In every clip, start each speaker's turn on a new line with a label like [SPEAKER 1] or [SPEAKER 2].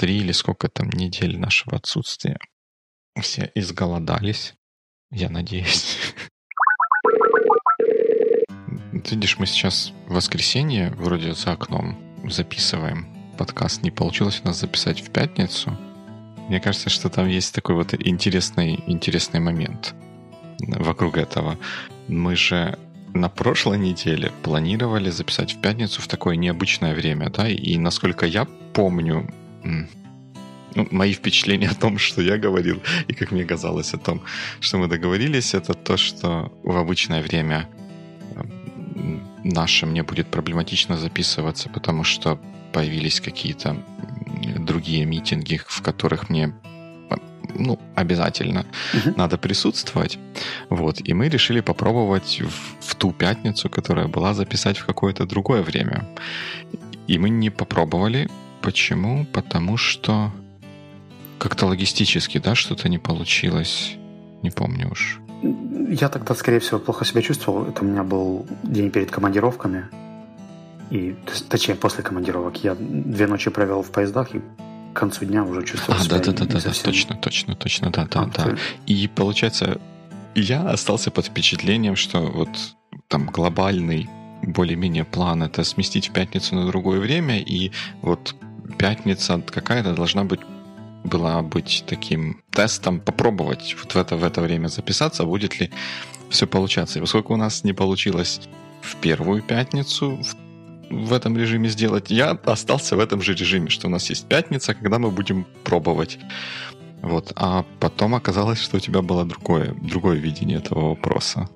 [SPEAKER 1] три или сколько там недель нашего отсутствия. Все изголодались, я надеюсь. Видишь, мы сейчас в воскресенье вроде за окном записываем подкаст. Не получилось у нас записать в пятницу. Мне кажется, что там есть такой вот интересный, интересный момент вокруг этого. Мы же на прошлой неделе планировали записать в пятницу в такое необычное время, да, и насколько я помню, ну, мои впечатления о том, что я говорил, и как мне казалось о том, что мы договорились, это то, что в обычное время наше мне будет проблематично записываться, потому что появились какие-то другие митинги, в которых мне ну, обязательно uh-huh. надо присутствовать. Вот. И мы решили попробовать в, в ту пятницу, которая была, записать в какое-то другое время. И мы не попробовали. Почему? Потому что как-то логистически, да, что-то не получилось. Не помню уж.
[SPEAKER 2] Я тогда, скорее всего, плохо себя чувствовал. Это у меня был день перед командировками. И, точнее, после командировок. Я две ночи провел в поездах и к концу дня уже чувствовал
[SPEAKER 1] а,
[SPEAKER 2] себя
[SPEAKER 1] да, да, да, да,
[SPEAKER 2] совсем...
[SPEAKER 1] точно, точно, точно, да, да, а, да. И получается, я остался под впечатлением, что вот там глобальный более-менее план это сместить в пятницу на другое время, и вот пятница какая-то должна быть была быть таким тестом, попробовать вот в это, в это время записаться, будет ли все получаться. И поскольку у нас не получилось в первую пятницу, в в этом режиме сделать. Я остался в этом же режиме, что у нас есть пятница, когда мы будем пробовать. Вот. А потом оказалось, что у тебя было другое, другое видение этого вопроса.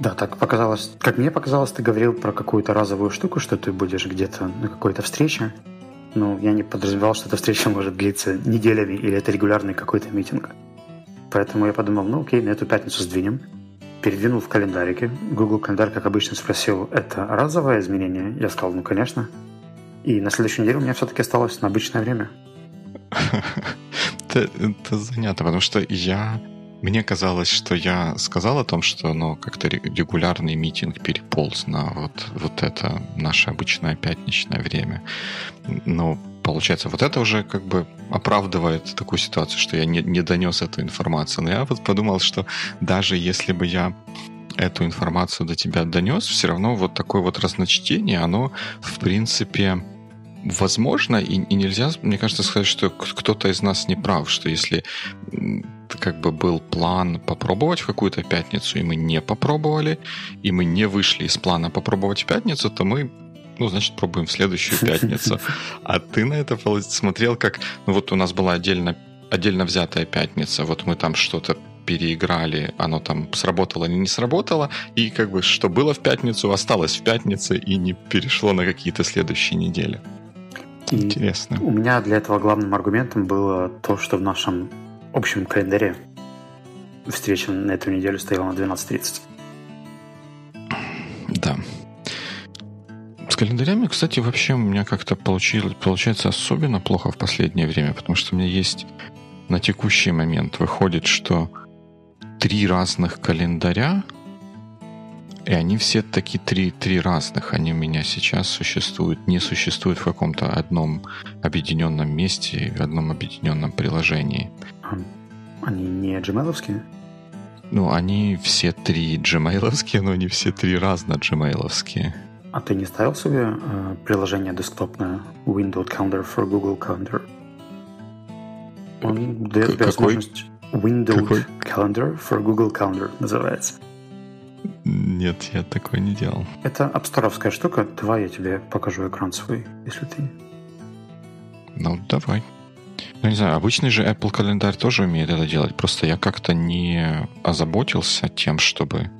[SPEAKER 2] Да, так показалось. Как мне показалось, ты говорил про какую-то разовую штуку, что ты будешь где-то на какой-то встрече. Ну, я не подразумевал, что эта встреча может длиться неделями или это регулярный какой-то митинг. Поэтому я подумал, ну окей, на эту пятницу сдвинем передвинул в календарике. Google календарь, как обычно, спросил, это разовое изменение? Я сказал, ну, конечно. И на следующей неделе у меня все-таки осталось на обычное время.
[SPEAKER 1] Это, занятно, потому что я... Мне казалось, что я сказал о том, что ну, как-то регулярный митинг переполз на вот, вот это наше обычное пятничное время. Но получается, вот это уже как бы оправдывает такую ситуацию, что я не, не донес эту информацию. Но я вот подумал, что даже если бы я эту информацию до тебя донес, все равно вот такое вот разночтение, оно, в принципе, возможно, и, и нельзя, мне кажется, сказать, что кто-то из нас не прав, что если как бы был план попробовать в какую-то пятницу, и мы не попробовали, и мы не вышли из плана попробовать в пятницу, то мы ну, значит, пробуем в следующую пятницу. А ты на это смотрел как... Ну, вот у нас была отдельно, отдельно взятая пятница, вот мы там что-то переиграли, оно там сработало или не сработало, и как бы что было в пятницу, осталось в пятнице и не перешло на какие-то следующие недели.
[SPEAKER 2] И Интересно. У меня для этого главным аргументом было то, что в нашем общем календаре встреча на эту неделю стояла на 12.30.
[SPEAKER 1] Да, с календарями, кстати, вообще у меня как-то получилось, получается особенно плохо в последнее время, потому что у меня есть на текущий момент выходит, что три разных календаря, и они все такие три, три разных. Они у меня сейчас существуют, не существуют в каком-то одном объединенном месте, в одном объединенном приложении.
[SPEAKER 2] Они не gmail
[SPEAKER 1] Ну, они все три gmail но они все три разно gmail
[SPEAKER 2] а ты не ставил себе э, приложение десктопное Windows Calendar for Google Calendar? Он дает возможность Windows? Calendar for Google Calendar называется.
[SPEAKER 1] Нет, я такой не делал.
[SPEAKER 2] Это апсторовская штука. Давай я тебе покажу экран свой, если ты...
[SPEAKER 1] Ну, давай. Ну, не знаю, обычный же Apple календарь тоже умеет это делать. Просто я как-то не озаботился тем, чтобы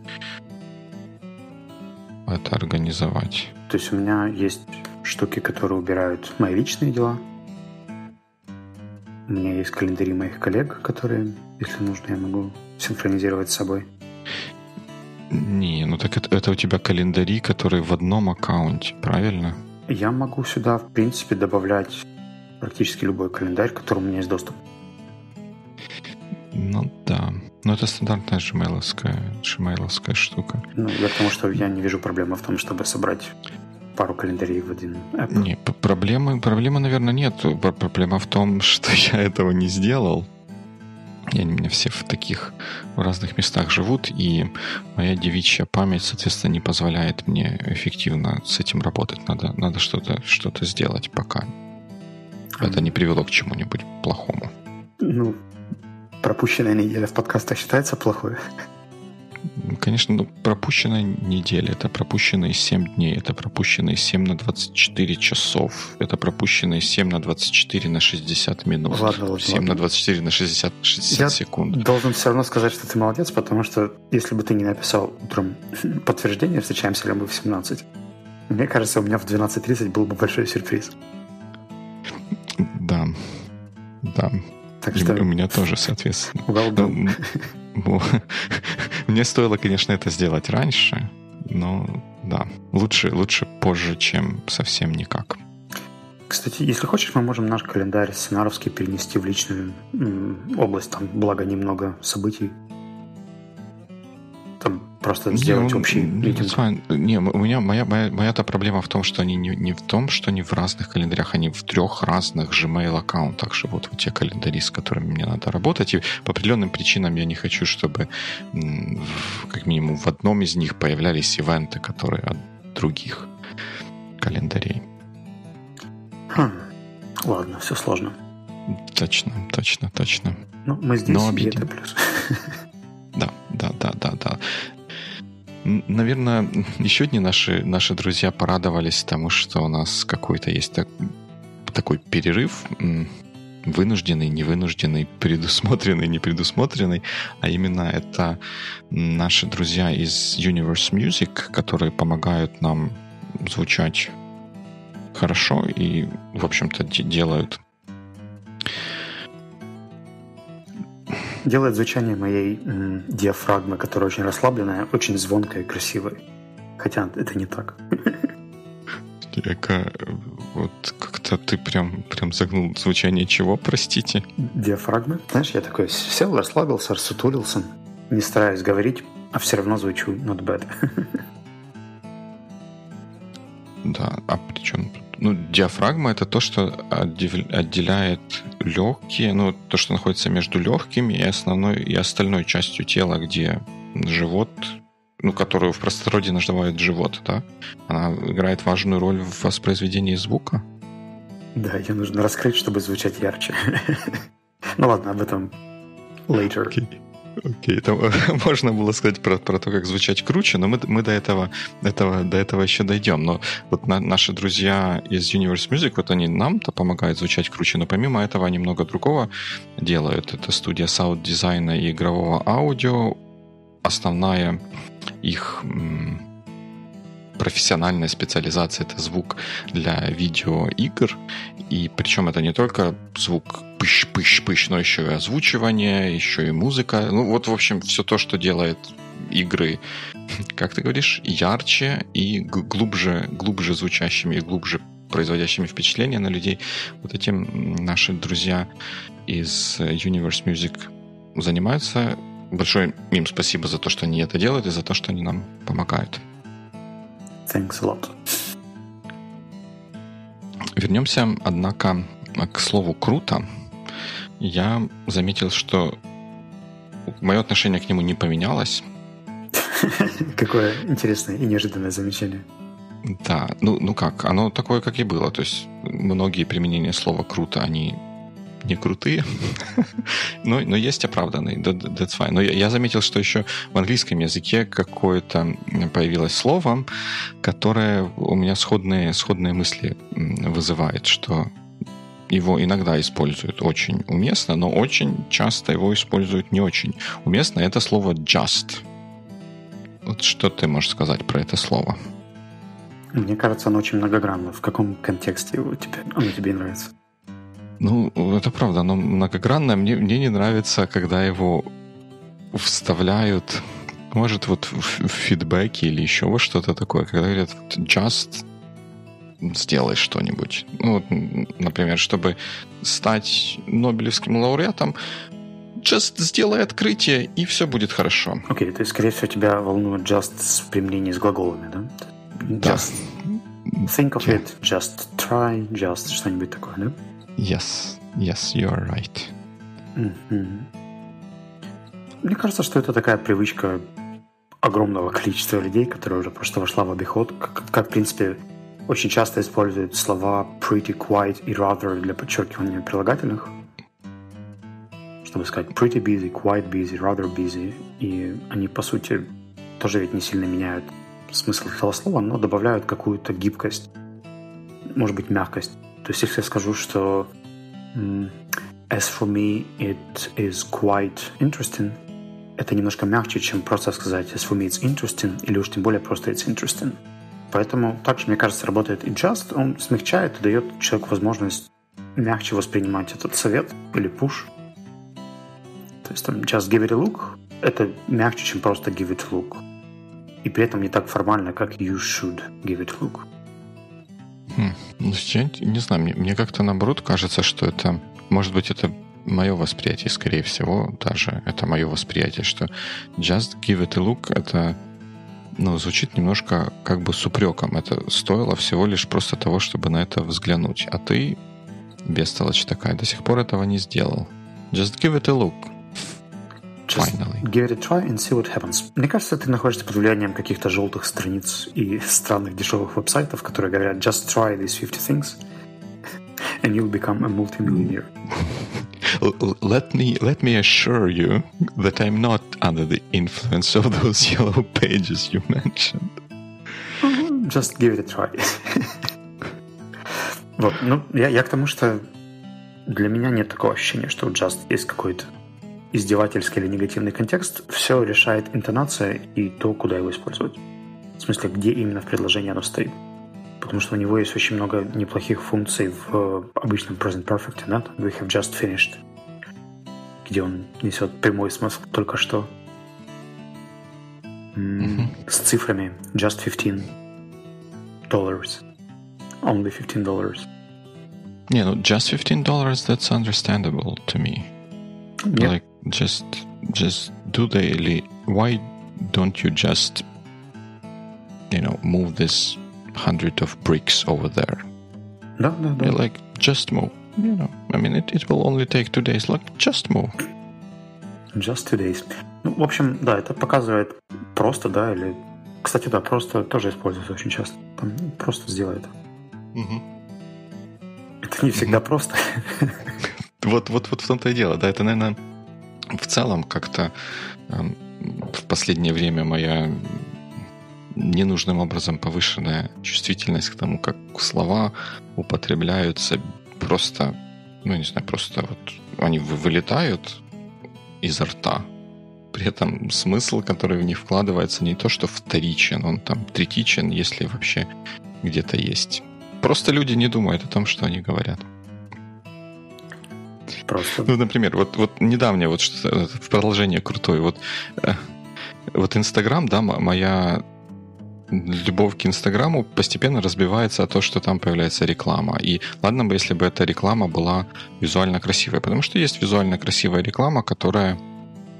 [SPEAKER 1] это организовать.
[SPEAKER 2] То есть у меня есть штуки, которые убирают мои личные дела. У меня есть календари моих коллег, которые, если нужно, я могу синхронизировать с собой.
[SPEAKER 1] Не, ну так это, это у тебя календари, которые в одном аккаунте, правильно?
[SPEAKER 2] Я могу сюда, в принципе, добавлять практически любой календарь, к которому у меня есть доступ.
[SPEAKER 1] Ну да. Ну, это стандартная gmail штука.
[SPEAKER 2] Ну, я потому что я не вижу проблемы в том, чтобы собрать пару календарей в один
[SPEAKER 1] app. Не, проблемы, проблемы, наверное, нет. Проблема в том, что я этого не сделал. И они у меня все в таких в разных местах живут, и моя девичья память, соответственно, не позволяет мне эффективно с этим работать. Надо, надо что-то что сделать, пока это не привело к чему-нибудь плохому.
[SPEAKER 2] Ну, пропущенная неделя в подкастах считается плохой?
[SPEAKER 1] Конечно, ну, пропущенная неделя, это пропущенные 7 дней, это пропущенные 7 на 24 часов, это пропущенные 7 на 24 на 60 минут, ладно, ладно, 7 ладно. на 24 на 60, 60 Я секунд.
[SPEAKER 2] должен все равно сказать, что ты молодец, потому что если бы ты не написал утром подтверждение, встречаемся ли мы в 17, мне кажется, у меня в 12.30 был бы большой сюрприз.
[SPEAKER 1] Да, да. Так что... У меня тоже, соответственно. Well done. Мне стоило, конечно, это сделать раньше, но да, лучше, лучше позже, чем совсем никак.
[SPEAKER 2] Кстати, если хочешь, мы можем наш календарь сценаровский перенести в личную область. Там, благо, немного событий Просто сделать не, общий митинг.
[SPEAKER 1] Не, у меня моя, моя, моя-то проблема в том, что они не, не в том, что они в разных календарях, они в трех разных Gmail аккаунтах живут, вот те календари, с которыми мне надо работать. И по определенным причинам я не хочу, чтобы как минимум в одном из них появлялись ивенты, которые от других календарей.
[SPEAKER 2] Хм. Ладно, все сложно.
[SPEAKER 1] Точно, точно, точно.
[SPEAKER 2] Ну, мы здесь, Но и это плюс.
[SPEAKER 1] Да, да, да, да, да. Наверное, еще одни наши, наши друзья порадовались тому, что у нас какой-то есть так, такой перерыв, вынужденный, невынужденный, предусмотренный, непредусмотренный, а именно это наши друзья из Universe Music, которые помогают нам звучать хорошо и, в общем-то, делают
[SPEAKER 2] делает звучание моей м, диафрагмы, которая очень расслабленная, очень звонкая и красивой. Хотя это не так.
[SPEAKER 1] Эка, вот как-то ты прям, прям загнул звучание чего, простите?
[SPEAKER 2] Диафрагмы. Знаешь, я такой сел, расслабился, рассутулился, не стараюсь говорить, а все равно звучу not bad.
[SPEAKER 1] Да, а при чем ну, диафрагма это то, что отделяет легкие, ну, то, что находится между легкими и основной и остальной частью тела, где живот, ну, которую в простороде называют живот, да, она играет важную роль в воспроизведении звука.
[SPEAKER 2] Да, ее нужно раскрыть, чтобы звучать ярче. ну ладно, об этом later. Okay.
[SPEAKER 1] Окей, там можно было сказать про, про то, как звучать круче, но мы, мы до, этого, этого, до этого еще дойдем. Но вот на, наши друзья из Universe Music, вот они нам-то помогают звучать круче, но помимо этого они много другого делают. Это студия саунд-дизайна и игрового аудио. Основная их профессиональная специализация это звук для видеоигр. И причем это не только звук пыщ-пыщ-пыщ, но еще и озвучивание, еще и музыка. Ну вот, в общем, все то, что делает игры, как ты говоришь, ярче и глубже, глубже звучащими и глубже производящими впечатление на людей. Вот этим наши друзья из Universe Music занимаются. Большое им спасибо за то, что они это делают и за то, что они нам помогают.
[SPEAKER 2] Thanks a lot.
[SPEAKER 1] Вернемся, однако, к слову «круто». Я заметил, что мое отношение к нему не поменялось.
[SPEAKER 2] Какое интересное и неожиданное замечание.
[SPEAKER 1] Да, ну, ну как, оно такое, как и было. То есть многие применения слова «круто», они не крутые, но, но есть оправданные. That's fine. Но я, я заметил, что еще в английском языке какое-то появилось слово, которое у меня сходные, сходные мысли вызывает, что его иногда используют очень уместно, но очень часто его используют не очень уместно. Это слово just. Вот что ты можешь сказать про это слово?
[SPEAKER 2] Мне кажется, оно очень многогранно. В каком контексте его тебе, оно тебе нравится?
[SPEAKER 1] Ну, это правда, оно многогранное. Мне, мне не нравится, когда его вставляют, может, вот в фидбэке или еще во что-то такое, когда говорят just сделай что-нибудь. Ну, вот, например, чтобы стать Нобелевским лауреатом, just сделай открытие, и все будет хорошо.
[SPEAKER 2] Окей, okay, то есть, скорее всего, тебя волнует just с применением с глаголами, да?
[SPEAKER 1] Just. Да.
[SPEAKER 2] think of yeah. it, just try, just что-нибудь такое, да?
[SPEAKER 1] Yes, yes, you are right.
[SPEAKER 2] Mm-hmm. Мне кажется, что это такая привычка огромного количества людей, которая уже просто вошла в обиход, как, как в принципе, очень часто используют слова pretty, quite и rather для подчеркивания прилагательных, чтобы сказать pretty busy, quite busy, rather busy, и они, по сути, тоже ведь не сильно меняют смысл этого слова, но добавляют какую-то гибкость, может быть, мягкость. То есть, если я скажу, что as for me it is quite interesting, это немножко мягче, чем просто сказать as for me it's interesting, или уж тем более просто it's interesting. Поэтому также, мне кажется, работает и just. Он смягчает и дает человеку возможность мягче воспринимать этот совет или push. То есть там just give it a look — это мягче, чем просто give it a look. И при этом не так формально, как you should give it a look.
[SPEAKER 1] Хм, ну, не знаю, мне, мне как-то наоборот кажется, что это, может быть, это мое восприятие, скорее всего, даже это мое восприятие, что just give it a look — это ну, звучит немножко как бы с упреком. Это стоило всего лишь просто того, чтобы на это взглянуть. А ты, бестолочь такая, до сих пор этого не сделал. Just give it a look.
[SPEAKER 2] Just give it a try and see what happens. Мне кажется, ты находишься под влиянием каких-то желтых страниц и странных дешевых веб-сайтов, которые говорят just try these 50 things and you'll become a multimillionaire.
[SPEAKER 1] let me let me assure you that I'm not under the influence of those yellow pages you mentioned.
[SPEAKER 2] Just give it a try. вот, ну, я, я к тому, что для меня нет такого ощущения, что у Just есть какой-то издевательский или негативный контекст. Все решает интонация и то, куда его использовать. В смысле, где именно в предложении оно стоит потому что у него есть очень много неплохих функций в обычном present perfect, да? We have just finished, где он несет прямой смысл только что. Mm-hmm. С цифрами just 15 dollars. Only 15 dollars.
[SPEAKER 1] Не, ну just 15 dollars, that's understandable to me. Yeah. Like, just, just do the, why don't you just, you know, move this hundred of bricks over there.
[SPEAKER 2] Да, да, да.
[SPEAKER 1] Like, just move. You know, I mean, it, it will only take two days. Like, just move.
[SPEAKER 2] Just two days. Ну, в общем, да, это показывает просто, да, или... Кстати, да, просто тоже используется очень часто. Там, просто сделай это. Угу. Это не всегда угу. просто.
[SPEAKER 1] Вот, вот, вот в том-то и дело, да, это, наверное, в целом как-то э, в последнее время моя ненужным образом повышенная чувствительность к тому, как слова употребляются просто, ну, не знаю, просто вот они вылетают изо рта. При этом смысл, который в них вкладывается, не то, что вторичен, он там третичен, если вообще где-то есть. Просто люди не думают о том, что они говорят.
[SPEAKER 2] Просто.
[SPEAKER 1] Ну, например, вот, вот недавнее вот в продолжение крутое. Вот, э, вот Инстаграм, да, моя любовь к Инстаграму постепенно разбивается о то, что там появляется реклама. И ладно бы, если бы эта реклама была визуально красивая, потому что есть визуально красивая реклама, которая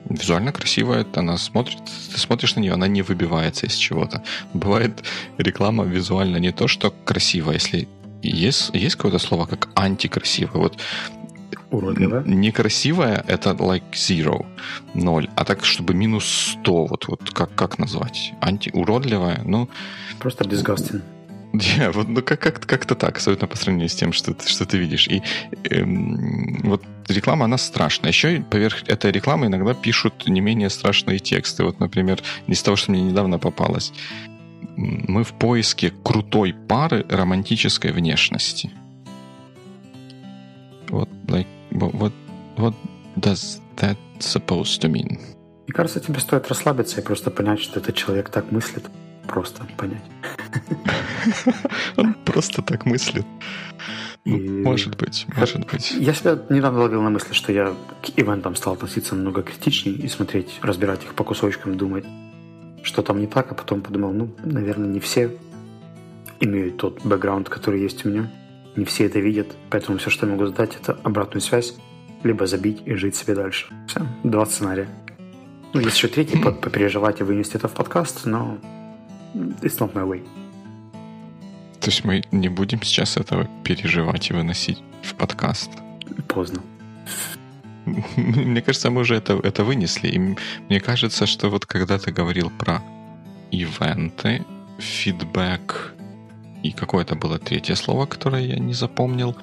[SPEAKER 1] визуально красивая, она смотрит, ты смотришь на нее, она не выбивается из чего-то. Бывает реклама визуально не то, что красивая, если есть, есть какое-то слово как антикрасивое. Вот
[SPEAKER 2] Уродливая?
[SPEAKER 1] Некрасивая — это like zero, ноль. А так, чтобы минус 100, вот, вот как, как назвать? Антиуродливая? Ну...
[SPEAKER 2] Просто disgusting.
[SPEAKER 1] Yeah, вот, ну, как, как, как-то так, особенно по сравнению с тем, что, что ты видишь. И эм, вот реклама, она страшная. Еще поверх этой рекламы иногда пишут не менее страшные тексты. Вот, например, из того, что мне недавно попалось. Мы в поиске крутой пары романтической внешности. Вот, like, what, what does that supposed to mean?
[SPEAKER 2] Мне кажется, тебе стоит расслабиться и просто понять, что этот человек так мыслит. Просто понять.
[SPEAKER 1] Он просто так мыслит. И... Может быть, может быть.
[SPEAKER 2] Я себя недавно ловил на мысли, что я к ивентам стал относиться намного критичнее и смотреть, разбирать их по кусочкам, думать, что там не так, а потом подумал, ну, наверное, не все имеют тот бэкграунд, который есть у меня. Не все это видят, поэтому все, что я могу задать, это обратную связь, либо забить и жить себе дальше. Все, два сценария. Ну, есть еще третий, mm. попереживать и вынести это в подкаст, но it's not my way.
[SPEAKER 1] То есть мы не будем сейчас этого переживать и выносить в подкаст?
[SPEAKER 2] Поздно.
[SPEAKER 1] Мне кажется, мы уже это, это вынесли. И мне кажется, что вот когда ты говорил про ивенты, фидбэк и какое-то было третье слово, которое я не запомнил,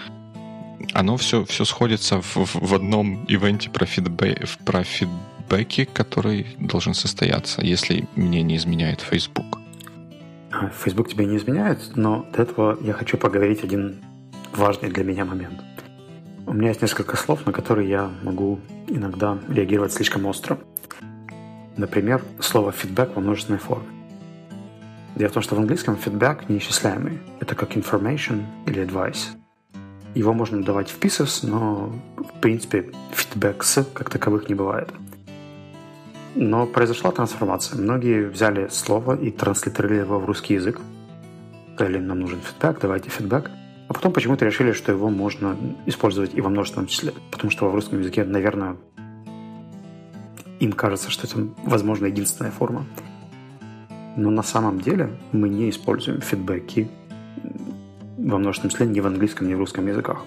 [SPEAKER 1] оно все, все сходится в, в одном ивенте про, фидбэ, про фидбэки, который должен состояться, если мне не изменяет Facebook.
[SPEAKER 2] Facebook тебе не изменяет, но до этого я хочу поговорить один важный для меня момент. У меня есть несколько слов, на которые я могу иногда реагировать слишком остро. Например, слово «фидбэк» во множественной форме. Дело в том, что в английском фидбэк неисчисляемый. Это как information или advice. Его можно давать в pieces, но в принципе фидбэкс как таковых не бывает. Но произошла трансформация. Многие взяли слово и транслитерировали его в русский язык. Сказали, нам нужен фидбэк, давайте фидбэк. А потом почему-то решили, что его можно использовать и во множественном числе. Потому что в русском языке, наверное, им кажется, что это, возможно, единственная форма. Но на самом деле мы не используем фидбэки во множественном числе ни в английском, ни в русском языках.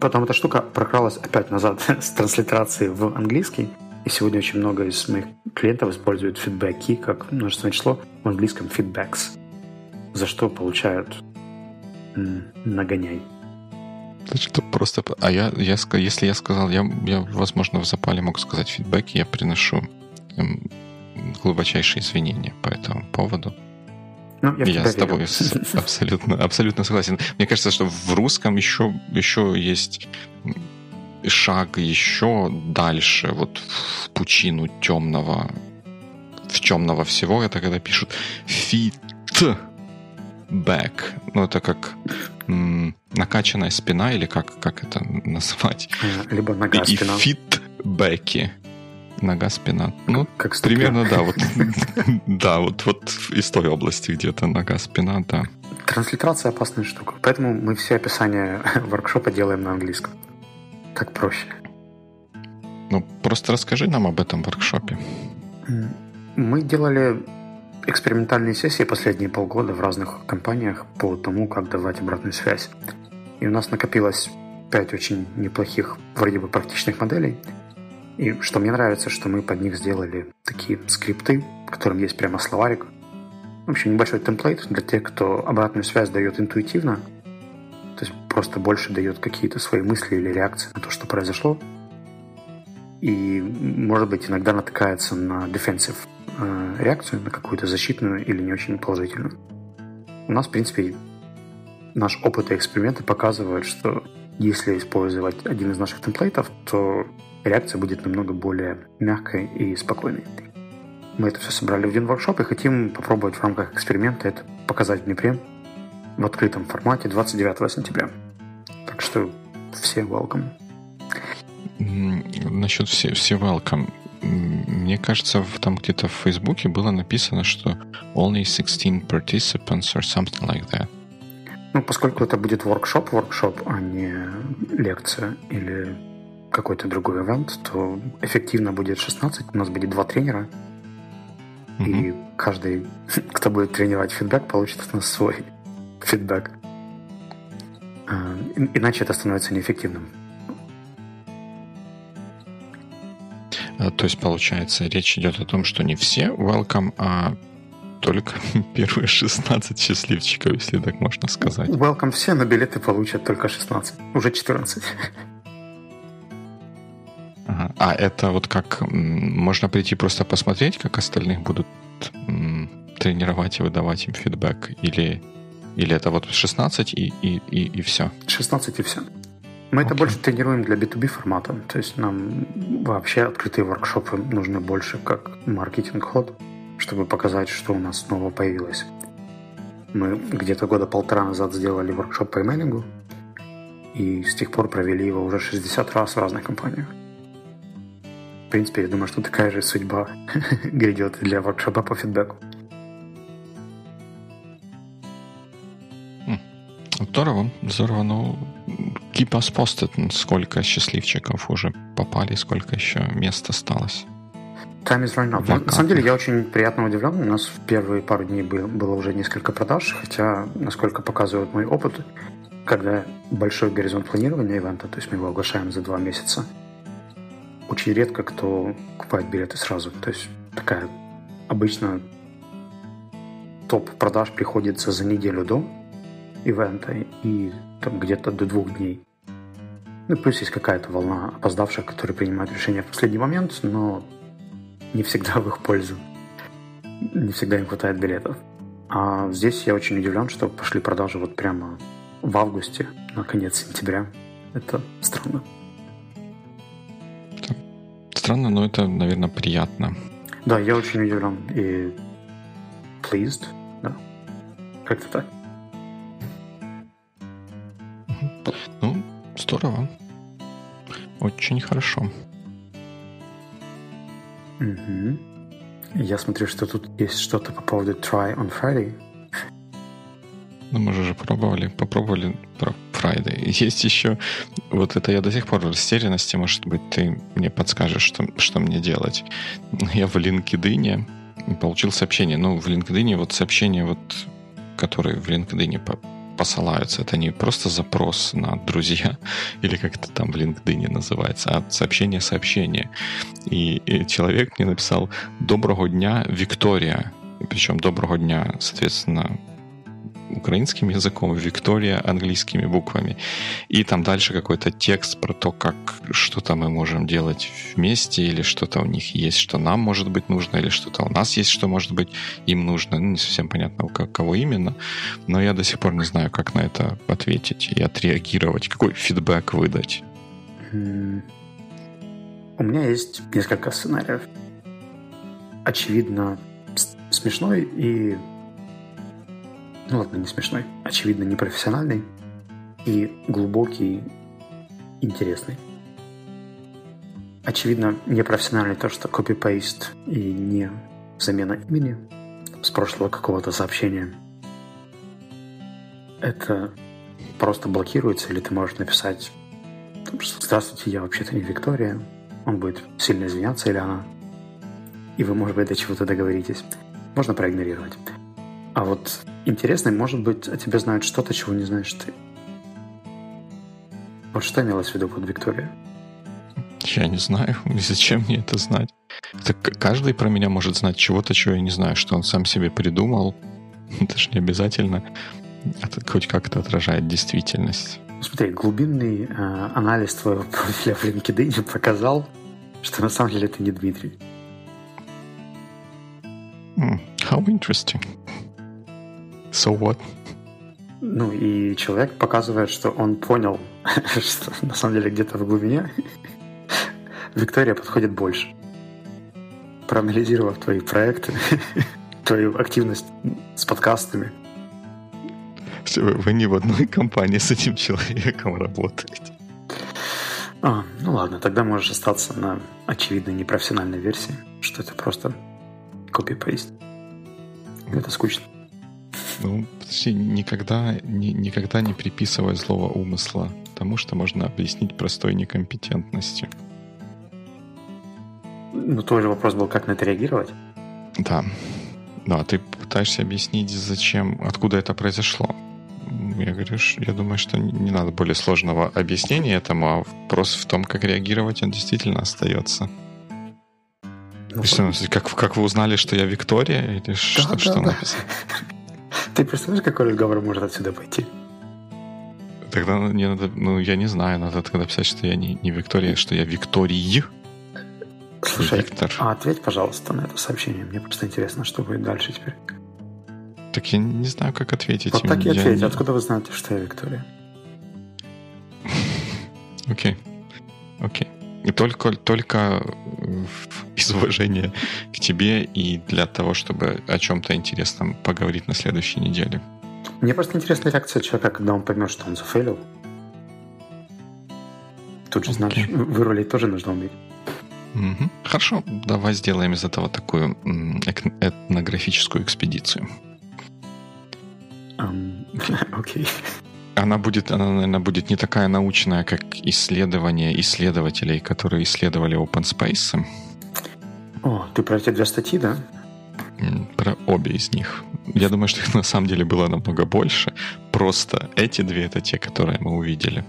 [SPEAKER 2] Потом эта штука прокралась опять назад с транслитерации в английский. И сегодня очень много из моих клиентов используют фидбэки как множественное число в английском feedbacks, за что получают нагоняй.
[SPEAKER 1] Что просто... А я, я, если я сказал, я, я, возможно, в запале могу сказать фидбэк, я приношу эм, глубочайшие извинения по этому поводу. Ну, я я с тобой абсолютно, абсолютно согласен. Мне кажется, что в русском еще, еще есть шаг еще дальше, вот в пучину темного, в темного всего, это когда пишут fit back. Ну, это как м, накачанная спина, или как, как это назвать?
[SPEAKER 2] Э, либо нога
[SPEAKER 1] И спина. фитбэки. Нога, спина. Ну, как примерно, да, вот, да, вот, вот из той области где-то нога, спина, да.
[SPEAKER 2] Транслитерация опасная штука. Поэтому мы все описания воркшопа делаем на английском. Так проще.
[SPEAKER 1] Ну, просто расскажи нам об этом воркшопе.
[SPEAKER 2] Мы делали экспериментальные сессии последние полгода в разных компаниях по тому, как давать обратную связь. И у нас накопилось пять очень неплохих, вроде бы практичных моделей. И что мне нравится, что мы под них сделали такие скрипты, в котором есть прямо словарик. В общем, небольшой темплейт для тех, кто обратную связь дает интуитивно, то есть просто больше дает какие-то свои мысли или реакции на то, что произошло. И, может быть, иногда натыкается на defensive э, реакцию, на какую-то защитную или не очень положительную. У нас, в принципе, наш опыт и эксперименты показывают, что если использовать один из наших темплейтов, то реакция будет намного более мягкой и спокойной. Мы это все собрали в один воркшоп и хотим попробовать в рамках эксперимента это показать в Днепре в открытом формате 29 сентября. Так что все welcome.
[SPEAKER 1] Насчет все, все welcome. Мне кажется, там где-то в Фейсбуке было написано, что only 16 participants or something like that.
[SPEAKER 2] Ну, поскольку это будет воркшоп, воркшоп, а не лекция или какой-то другой ивент, то эффективно будет 16. У нас будет два тренера. Mm-hmm. И каждый, кто будет тренировать фидбэк, получит от нас свой фидбэк. А, иначе это становится неэффективным.
[SPEAKER 1] А, то есть, получается, речь идет о том, что не все welcome, а только первые 16 счастливчиков, если так можно сказать.
[SPEAKER 2] Welcome все, но билеты получат только 16. Уже 14.
[SPEAKER 1] Ага. А это вот как можно прийти просто посмотреть, как остальных будут тренировать и выдавать им фидбэк? Или или это вот 16 и, и, и, и все?
[SPEAKER 2] 16 и все. Мы okay. это больше тренируем для B2B формата. То есть нам вообще открытые воркшопы нужны больше как маркетинг-ход, чтобы показать, что у нас снова появилось. Мы где-то года полтора назад сделали воркшоп по имейлингу, и с тех пор провели его уже 60 раз в разных компаниях. В принципе, я думаю, что такая же судьба грядет для воркшопа по фидбэку.
[SPEAKER 1] Здорово, здорово. Ну, keep us posted, сколько счастливчиков уже попали, сколько еще мест осталось.
[SPEAKER 2] Time is running out. На самом деле я очень приятно удивлен. У нас в первые пару дней было уже несколько продаж, хотя, насколько показывает мой опыт, когда большой горизонт планирования ивента, то есть мы его оглашаем за два месяца, очень редко кто покупает билеты сразу. То есть такая обычно топ продаж приходится за неделю до ивента и там где-то до двух дней. Ну, плюс есть какая-то волна опоздавших, которые принимают решения в последний момент, но не всегда в их пользу. Не всегда им хватает билетов. А здесь я очень удивлен, что пошли продажи вот прямо в августе, на конец сентября. Это странно.
[SPEAKER 1] Странно, но это, наверное, приятно.
[SPEAKER 2] Да, я очень удивлен и pleased, да. Как-то так.
[SPEAKER 1] Ну, здорово. Очень хорошо.
[SPEAKER 2] Угу. Я смотрю, что тут есть что-то по поводу Try on Friday.
[SPEAKER 1] Ну, мы же пробовали, попробовали про Friday. Есть еще, вот это я до сих пор в растерянности, может быть, ты мне подскажешь, что, что мне делать. Я в LinkedIn получил сообщение. Ну, в LinkedIn вот сообщение, вот, которые в LinkedIn посылаются. Это не просто запрос на друзья или как это там в LinkedIn называется, а сообщение-сообщение. И, и человек мне написал «Доброго дня, Виктория». Причем «Доброго дня», соответственно, украинским языком, Виктория английскими буквами. И там дальше какой-то текст про то, как что-то мы можем делать вместе, или что-то у них есть, что нам может быть нужно, или что-то у нас есть, что может быть им нужно. Ну, не совсем понятно, у кого именно. Но я до сих пор не знаю, как на это ответить и отреагировать, какой фидбэк выдать.
[SPEAKER 2] У меня есть несколько сценариев. Очевидно, смешной и ну ладно, не смешной, очевидно, непрофессиональный и глубокий, интересный. Очевидно, непрофессиональный то, что копипейст и не замена имени с прошлого какого-то сообщения. Это просто блокируется, или ты можешь написать «Здравствуйте, я вообще-то не Виктория». Он будет сильно извиняться, или она. И вы, может быть, до чего-то договоритесь. Можно проигнорировать. А вот интересный, может быть, о тебе знают что-то, чего не знаешь ты. Вот что имелось в виду под Виктория?
[SPEAKER 1] Я не знаю. Зачем мне это знать? Это каждый про меня может знать чего-то, чего я не знаю, что он сам себе придумал. Это же не обязательно. Это хоть как-то отражает действительность.
[SPEAKER 2] Смотри, глубинный э, анализ твоего профиля в LinkedIn показал, что на самом деле это не Дмитрий.
[SPEAKER 1] How interesting. So what?
[SPEAKER 2] Ну и человек показывает, что он понял, что на самом деле где-то в глубине Виктория подходит больше. Проанализировав твои проекты, твою активность с подкастами.
[SPEAKER 1] Вы не в одной компании с этим человеком работаете.
[SPEAKER 2] А, ну ладно, тогда можешь остаться на очевидно непрофессиональной версии, что это просто копи-пейст. Это скучно.
[SPEAKER 1] Ну, подожди, никогда, ни, никогда не приписывай злого умысла тому, что можно объяснить простой некомпетентностью.
[SPEAKER 2] Ну, твой же вопрос был, как на это реагировать?
[SPEAKER 1] Да. Да, ты пытаешься объяснить, зачем, откуда это произошло. Я говорю, я думаю, что не надо более сложного объяснения этому, а вопрос в том, как реагировать, он действительно остается. Ну, что, как, как вы узнали, что я Виктория? Или да, что, да, что да. написано?
[SPEAKER 2] Ты представляешь, какой разговор может отсюда пойти?
[SPEAKER 1] Тогда мне надо, ну, я не знаю, надо тогда писать, что я не, не Виктория, что я Викторий.
[SPEAKER 2] Слушай, Виктор. а ответь, пожалуйста, на это сообщение. Мне просто интересно, что будет дальше теперь.
[SPEAKER 1] Так я не знаю, как ответить.
[SPEAKER 2] Вот так и ответь. Не... Откуда вы знаете, что я Виктория?
[SPEAKER 1] Окей. Окей. И только, только из уважения к тебе и для того, чтобы о чем-то интересном поговорить на следующей неделе.
[SPEAKER 2] Мне просто интересна реакция человека, когда он поймет, что он зафейлил. Тут же, okay. знаешь, вырулить тоже нужно уметь.
[SPEAKER 1] Угу. Хорошо, давай сделаем из этого такую этнографическую экспедицию.
[SPEAKER 2] Окей. Um, okay.
[SPEAKER 1] Она будет, она, наверное, будет не такая научная, как исследование исследователей, которые исследовали open space.
[SPEAKER 2] О, ты про эти две статьи, да?
[SPEAKER 1] Про обе из них. Я думаю, что их на самом деле было намного больше. Просто эти две — это те, которые мы увидели.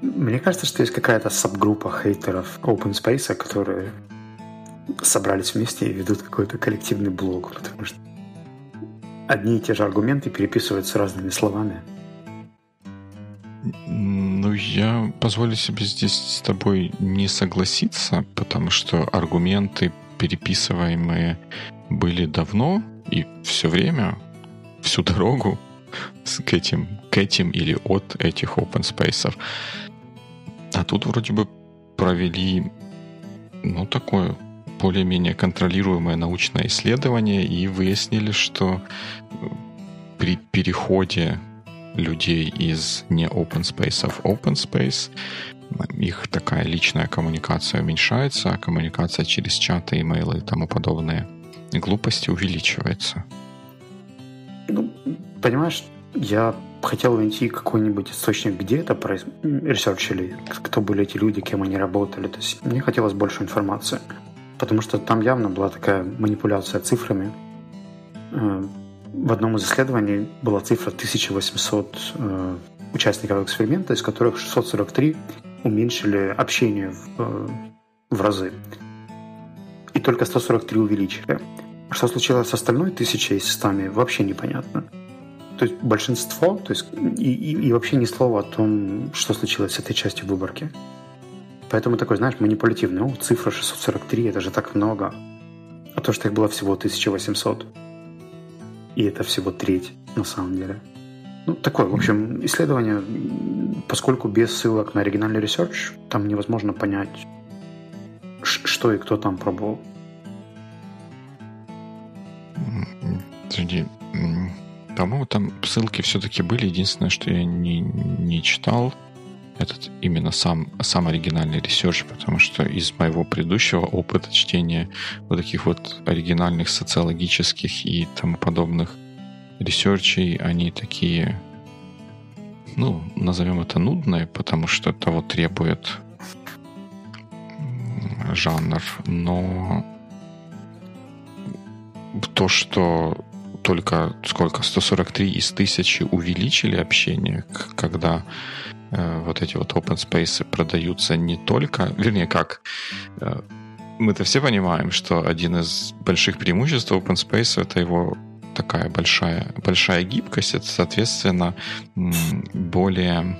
[SPEAKER 2] Мне кажется, что есть какая-то сабгруппа хейтеров Open Space, которые собрались вместе и ведут какой-то коллективный блог, потому что одни и те же аргументы переписываются разными словами.
[SPEAKER 1] Ну, я позволю себе здесь с тобой не согласиться, потому что аргументы, переписываемые, были давно и все время, всю дорогу к этим, к этим или от этих open space. А тут вроде бы провели, ну, такое более-менее контролируемое научное исследование и выяснили, что при переходе людей из не open space в open space их такая личная коммуникация уменьшается, а коммуникация через чаты, имейлы и тому подобные глупости увеличивается.
[SPEAKER 2] Ну, понимаешь, я хотел найти какой-нибудь источник, где это ресерчили, кто были эти люди, кем они работали. То есть мне хотелось больше информации. Потому что там явно была такая манипуляция цифрами. Э, в одном из исследований была цифра 1800 э, участников эксперимента, из которых 643 уменьшили общение в, э, в разы. И только 143 увеличили. Что случилось с остальной 1100, вообще непонятно. То есть большинство, то есть и, и, и вообще ни слова о том, что случилось с этой частью выборки. Поэтому такой, знаешь, манипулятивный. О, цифра 643, это же так много. А то, что их было всего 1800. И это всего треть, на самом деле. Ну, такое, в общем, исследование, поскольку без ссылок на оригинальный research, там невозможно понять, что и кто там пробовал.
[SPEAKER 1] Подожди, по-моему, там ссылки все-таки были. Единственное, что я не, не читал, этот именно сам, сам оригинальный research, потому что из моего предыдущего опыта чтения вот таких вот оригинальных социологических и тому подобных ресерчей, они такие, ну, назовем это нудные, потому что того требует жанр, но то, что только сколько, 143 из тысячи увеличили общение, когда вот эти вот open space продаются не только, вернее, как, э, мы-то все понимаем, что один из больших преимуществ open space это его такая большая, большая гибкость, это, соответственно, более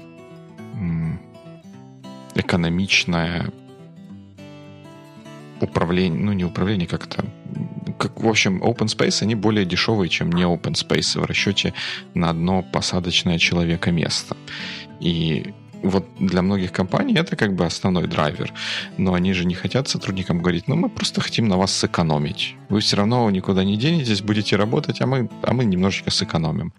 [SPEAKER 1] экономичное управление, ну не управление, как-то как, в общем, open space, они более дешевые, чем не open space в расчете на одно посадочное человека место. И вот для многих компаний это как бы основной драйвер. Но они же не хотят сотрудникам говорить, ну мы просто хотим на вас сэкономить. Вы все равно никуда не денетесь, будете работать, а мы, а мы немножечко сэкономим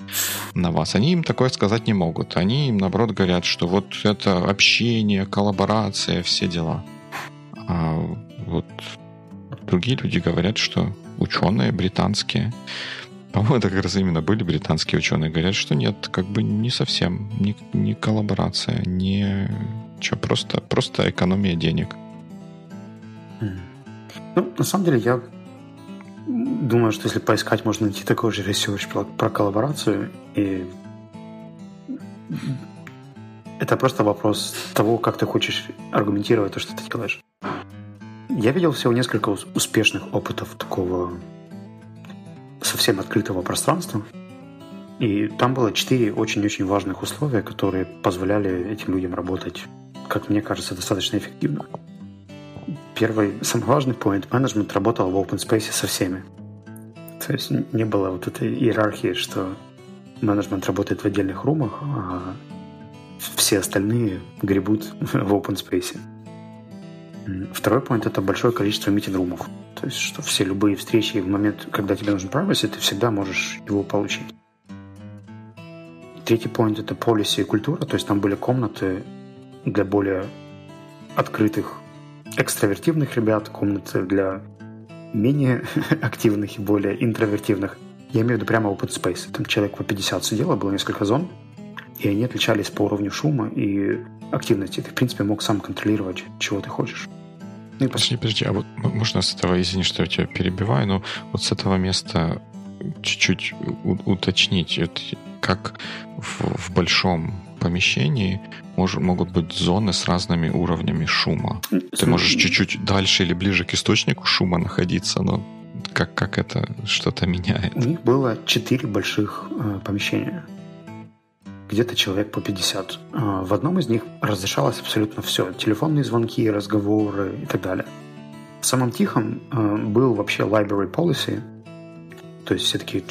[SPEAKER 1] на вас. Они им такое сказать не могут. Они им, наоборот, говорят, что вот это общение, коллаборация, все дела. А вот другие люди говорят, что ученые британские, по-моему, это как раз именно были британские ученые, говорят, что нет, как бы не совсем, не, не коллаборация, не что, просто, просто экономия денег.
[SPEAKER 2] Ну, на самом деле, я думаю, что если поискать, можно найти такой же research про, про коллаборацию, и это просто вопрос того, как ты хочешь аргументировать то, что ты делаешь. Я видел всего несколько успешных опытов такого совсем открытого пространства. И там было четыре очень-очень важных условия, которые позволяли этим людям работать, как мне кажется, достаточно эффективно. Первый, самый важный point, менеджмент работал в open space со всеми. То есть не было вот этой иерархии, что менеджмент работает в отдельных румах, а все остальные гребут в open space. Второй point – это большое количество митинг-румов. То есть, что все любые встречи в момент, когда тебе нужен privacy, ты всегда можешь его получить. Третий point – это policy и культура. То есть, там были комнаты для более открытых, экстравертивных ребят, комнаты для менее активных и более интровертивных. Я имею в виду прямо open space. Там человек по 50 сидело, было несколько зон, и они отличались по уровню шума и активности. Ты, в принципе, мог сам контролировать, чего ты хочешь.
[SPEAKER 1] Ну, подожди, подожди, а вот можно с этого, извини, что я тебя перебиваю, но вот с этого места чуть-чуть уточнить, как в, в большом помещении мож, могут быть зоны с разными уровнями шума. Ты можешь чуть-чуть дальше или ближе к источнику шума находиться, но как, как это что-то меняет?
[SPEAKER 2] У них было четыре больших э, помещения. Где-то человек по 50. Э, в одном из них разрешалось абсолютно все. Телефонные звонки, разговоры и так далее. В самом тихом э, был вообще library policy. То есть все таки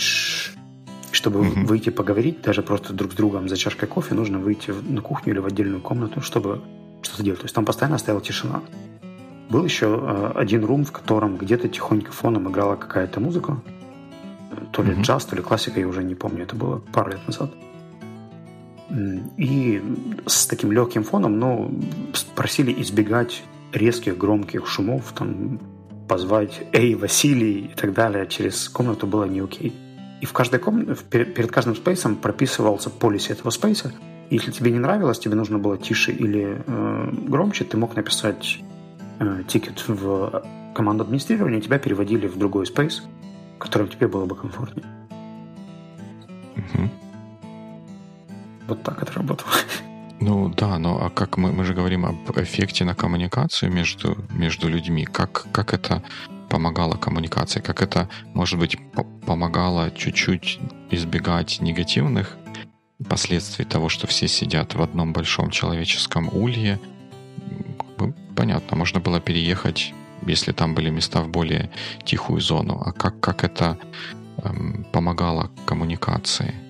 [SPEAKER 2] чтобы mm-hmm. выйти поговорить, даже просто друг с другом за чашкой кофе, нужно выйти на кухню или в отдельную комнату, чтобы что-то делать. То есть там постоянно стояла тишина. Был еще э, один рум, в котором где-то тихонько фоном играла какая-то музыка. То ли mm-hmm. джаз, то ли классика, я уже не помню. Это было пару лет назад. И с таким легким фоном, но просили избегать резких, громких шумов, там, позвать «Эй, Василий» и так далее через комнату было не окей. И в каждой комнате, перед каждым спейсом прописывался полис этого спейса. Если тебе не нравилось, тебе нужно было тише или э, громче, ты мог написать э, тикет в команду администрирования, тебя переводили в другой спейс, в котором тебе было бы комфортнее. Угу. Вот так это работало.
[SPEAKER 1] Ну да, но а как мы, мы же говорим об эффекте на коммуникацию между, между людьми, как, как это помогало коммуникации, как это, может быть, помогало чуть-чуть избегать негативных последствий того, что все сидят в одном большом человеческом улье. Понятно, можно было переехать, если там были места в более тихую зону. А как, как это эм, помогало коммуникации?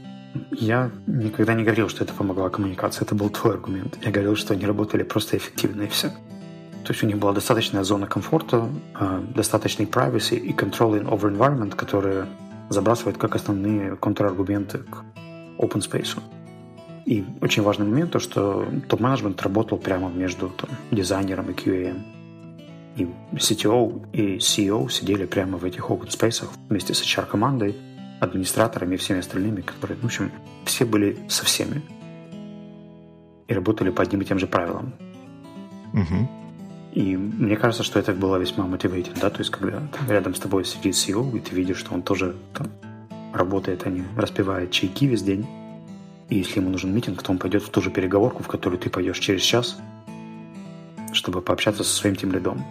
[SPEAKER 2] Я никогда не говорил, что это помогало коммуникации. Это был твой аргумент. Я говорил, что они работали просто эффективно и все. То есть у них была достаточная зона комфорта, а, достаточный privacy и controlling over environment, которые забрасывают как основные контраргументы к open space. И очень важный момент то, что топ-менеджмент работал прямо между там, дизайнером и QA. И CTO и CEO сидели прямо в этих open space вместе с HR-командой, администраторами и всеми остальными, которые, в общем, все были со всеми. И работали по одним и тем же правилам. Угу. И мне кажется, что это было весьма мотивирует, да, то есть когда там, рядом с тобой сидит CEO, и ты видишь, что он тоже там работает, а не распивает чайки весь день. И если ему нужен митинг, то он пойдет в ту же переговорку, в которую ты пойдешь через час, чтобы пообщаться со своим тем лидом.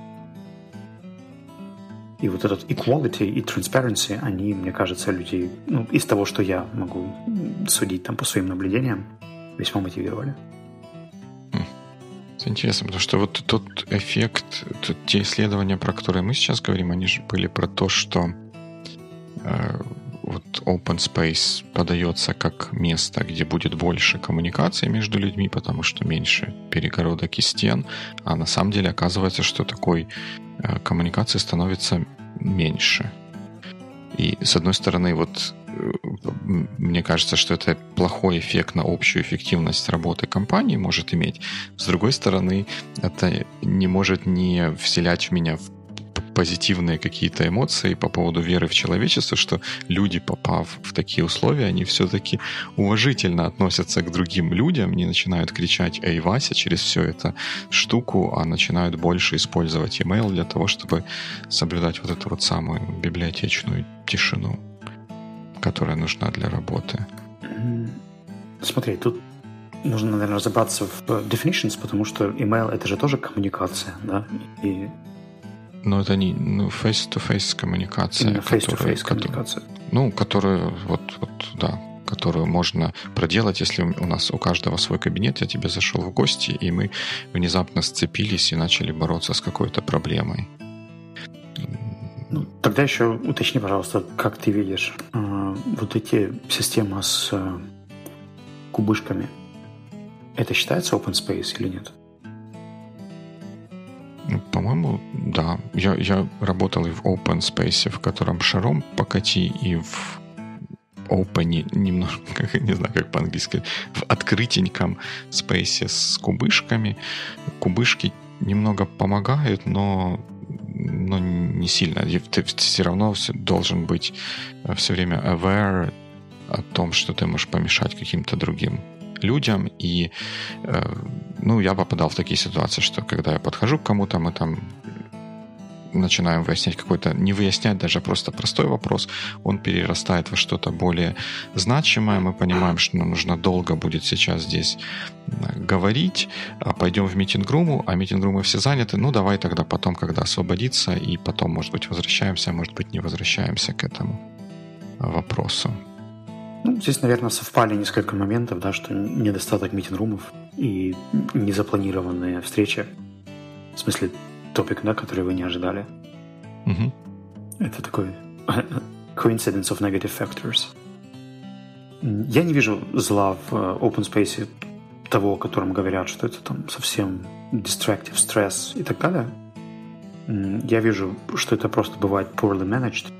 [SPEAKER 2] И вот этот equality и transparency, они, мне кажется, людей, ну, из того, что я могу судить там по своим наблюдениям, весьма мотивировали.
[SPEAKER 1] Это интересно, потому что вот тот эффект, тот, те исследования, про которые мы сейчас говорим, они же были про то, что э, вот open space подается как место, где будет больше коммуникации между людьми, потому что меньше перегородок и стен, а на самом деле оказывается, что такой э, коммуникации становится меньше. И с одной стороны, вот мне кажется, что это плохой эффект на общую эффективность работы компании может иметь. С другой стороны, это не может не вселять в меня в позитивные какие-то эмоции по поводу веры в человечество, что люди, попав в такие условия, они все-таки уважительно относятся к другим людям, не начинают кричать «Эй, Вася!» через всю эту штуку, а начинают больше использовать email для того, чтобы соблюдать вот эту вот самую библиотечную тишину, которая нужна для работы.
[SPEAKER 2] Смотри, тут нужно, наверное, разобраться в definitions, потому что email — это же тоже коммуникация, да? И
[SPEAKER 1] но это не ну, face-to-face коммуникация.
[SPEAKER 2] Именно face-to-face коммуникация.
[SPEAKER 1] Ну, которую, вот, вот, да, которую можно проделать, если у нас у каждого свой кабинет, я тебе зашел в гости, и мы внезапно сцепились и начали бороться с какой-то проблемой.
[SPEAKER 2] Ну, тогда еще уточни, пожалуйста, как ты видишь э, вот эти системы с э, кубышками. Это считается open space или нет?
[SPEAKER 1] По-моему, да. Я, я работал и в open space, в котором шаром покати, и в open, немножко, не знаю, как по-английски, в открытеньком спейсе с кубышками. Кубышки немного помогают, но, но не сильно. Ты все равно должен быть э, все время aware о том, что ты можешь помешать каким-то другим людям. И э, ну, я попадал в такие ситуации, что когда я подхожу к кому-то, мы там начинаем выяснять какой-то, не выяснять даже просто простой вопрос, он перерастает во что-то более значимое. Мы понимаем, что нам нужно долго будет сейчас здесь говорить, а пойдем в митинг-руму, а митинг-румы все заняты, ну давай тогда потом, когда освободится, и потом, может быть, возвращаемся, а может быть, не возвращаемся к этому вопросу.
[SPEAKER 2] Ну, здесь, наверное, совпали несколько моментов, да, что недостаток митинг-румов и незапланированные встречи. В смысле, топик, да, который вы не ожидали.
[SPEAKER 1] Угу.
[SPEAKER 2] Это такой coincidence of negative factors. Я не вижу зла в э, open space того, о котором говорят, что это там совсем distractive stress и так далее. Я вижу, что это просто бывает poorly managed